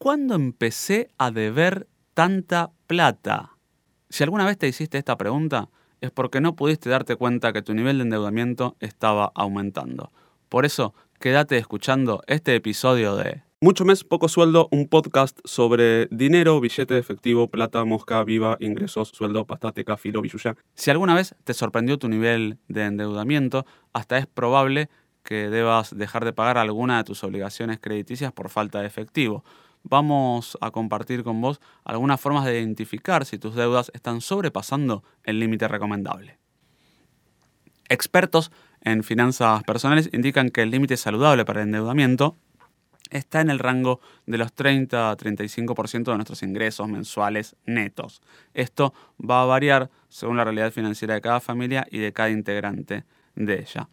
cuándo empecé a deber tanta plata? Si alguna vez te hiciste esta pregunta, es porque no pudiste darte cuenta que tu nivel de endeudamiento estaba aumentando. Por eso, quédate escuchando este episodio de Mucho mes, poco sueldo, un podcast sobre dinero, billete de efectivo, plata, mosca, viva, ingresos, sueldo, pastateca, filo, billuya. Si alguna vez te sorprendió tu nivel de endeudamiento, hasta es probable que debas dejar de pagar alguna de tus obligaciones crediticias por falta de efectivo. Vamos a compartir con vos algunas formas de identificar si tus deudas están sobrepasando el límite recomendable. Expertos en finanzas personales indican que el límite saludable para el endeudamiento está en el rango de los 30 a 35% de nuestros ingresos mensuales netos. Esto va a variar según la realidad financiera de cada familia y de cada integrante de ella.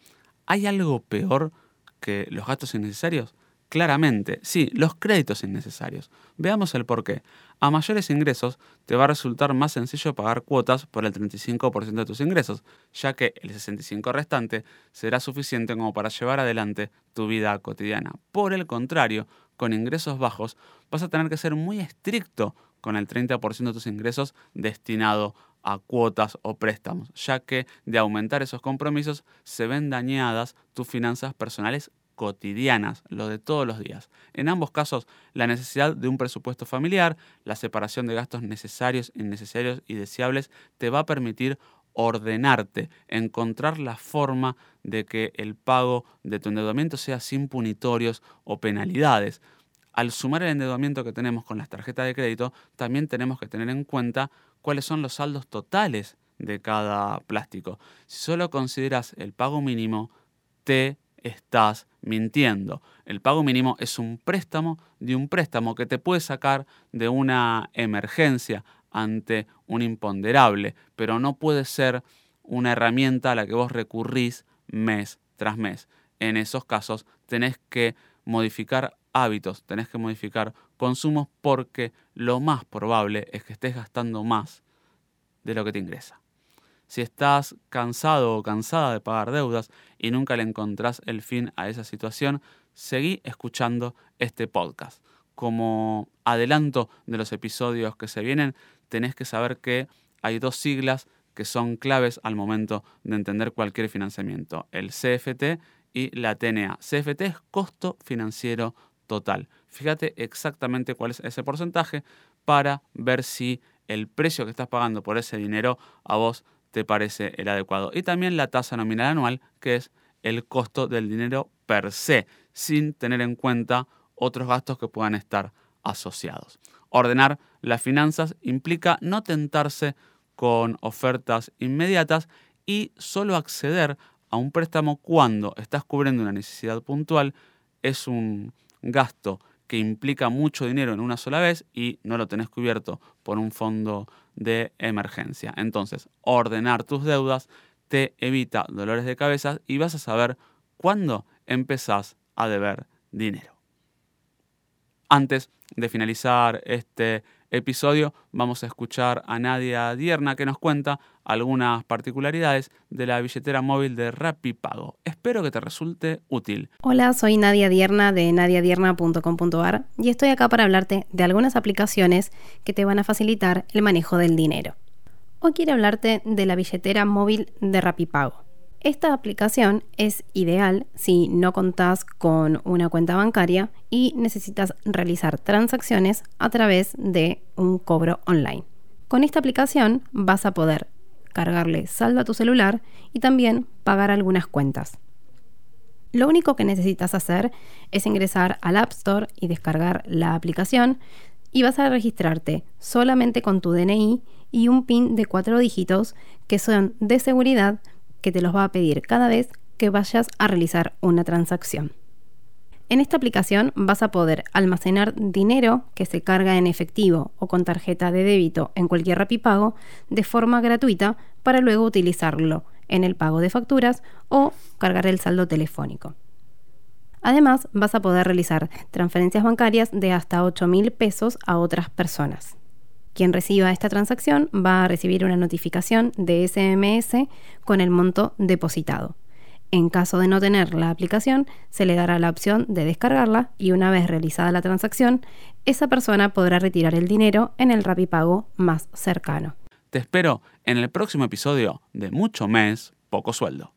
¿Hay algo peor que los gastos innecesarios? Claramente, sí, los créditos innecesarios. Veamos el por qué. A mayores ingresos te va a resultar más sencillo pagar cuotas por el 35% de tus ingresos, ya que el 65% restante será suficiente como para llevar adelante tu vida cotidiana. Por el contrario, con ingresos bajos vas a tener que ser muy estricto con el 30% de tus ingresos destinado a cuotas o préstamos, ya que de aumentar esos compromisos se ven dañadas tus finanzas personales cotidianas, lo de todos los días. En ambos casos, la necesidad de un presupuesto familiar, la separación de gastos necesarios, innecesarios y deseables te va a permitir ordenarte, encontrar la forma de que el pago de tu endeudamiento sea sin punitorios o penalidades. Al sumar el endeudamiento que tenemos con las tarjetas de crédito, también tenemos que tener en cuenta cuáles son los saldos totales de cada plástico. Si solo consideras el pago mínimo, te estás mintiendo. El pago mínimo es un préstamo de un préstamo que te puede sacar de una emergencia ante un imponderable, pero no puede ser una herramienta a la que vos recurrís mes tras mes. En esos casos tenés que modificar hábitos, tenés que modificar consumos porque lo más probable es que estés gastando más de lo que te ingresa. Si estás cansado o cansada de pagar deudas y nunca le encontrás el fin a esa situación, seguí escuchando este podcast. Como adelanto de los episodios que se vienen, tenés que saber que hay dos siglas que son claves al momento de entender cualquier financiamiento, el CFT y la TNA. CFT es costo financiero total. Fíjate exactamente cuál es ese porcentaje para ver si el precio que estás pagando por ese dinero a vos te parece el adecuado. Y también la tasa nominal anual, que es el costo del dinero per se, sin tener en cuenta otros gastos que puedan estar asociados. Ordenar las finanzas implica no tentarse con ofertas inmediatas y solo acceder a un préstamo cuando estás cubriendo una necesidad puntual es un gasto que implica mucho dinero en una sola vez y no lo tenés cubierto por un fondo de emergencia. Entonces, ordenar tus deudas te evita dolores de cabeza y vas a saber cuándo empezás a deber dinero. Antes de finalizar este episodio vamos a escuchar a Nadia Dierna que nos cuenta algunas particularidades de la billetera móvil de Pago. Espero que te resulte útil. Hola, soy Nadia Dierna de nadiadierna.com.ar y estoy acá para hablarte de algunas aplicaciones que te van a facilitar el manejo del dinero. Hoy quiero hablarte de la billetera móvil de Pago. Esta aplicación es ideal si no contás con una cuenta bancaria y necesitas realizar transacciones a través de un cobro online. Con esta aplicación vas a poder cargarle saldo a tu celular y también pagar algunas cuentas. Lo único que necesitas hacer es ingresar al App Store y descargar la aplicación y vas a registrarte solamente con tu DNI y un PIN de cuatro dígitos que son de seguridad que te los va a pedir cada vez que vayas a realizar una transacción. En esta aplicación vas a poder almacenar dinero que se carga en efectivo o con tarjeta de débito en cualquier Rapipago de forma gratuita para luego utilizarlo en el pago de facturas o cargar el saldo telefónico. Además, vas a poder realizar transferencias bancarias de hasta 8 mil pesos a otras personas. Quien reciba esta transacción va a recibir una notificación de SMS con el monto depositado. En caso de no tener la aplicación, se le dará la opción de descargarla y una vez realizada la transacción, esa persona podrá retirar el dinero en el Rapipago más cercano. Te espero en el próximo episodio de Mucho Mes, Poco Sueldo.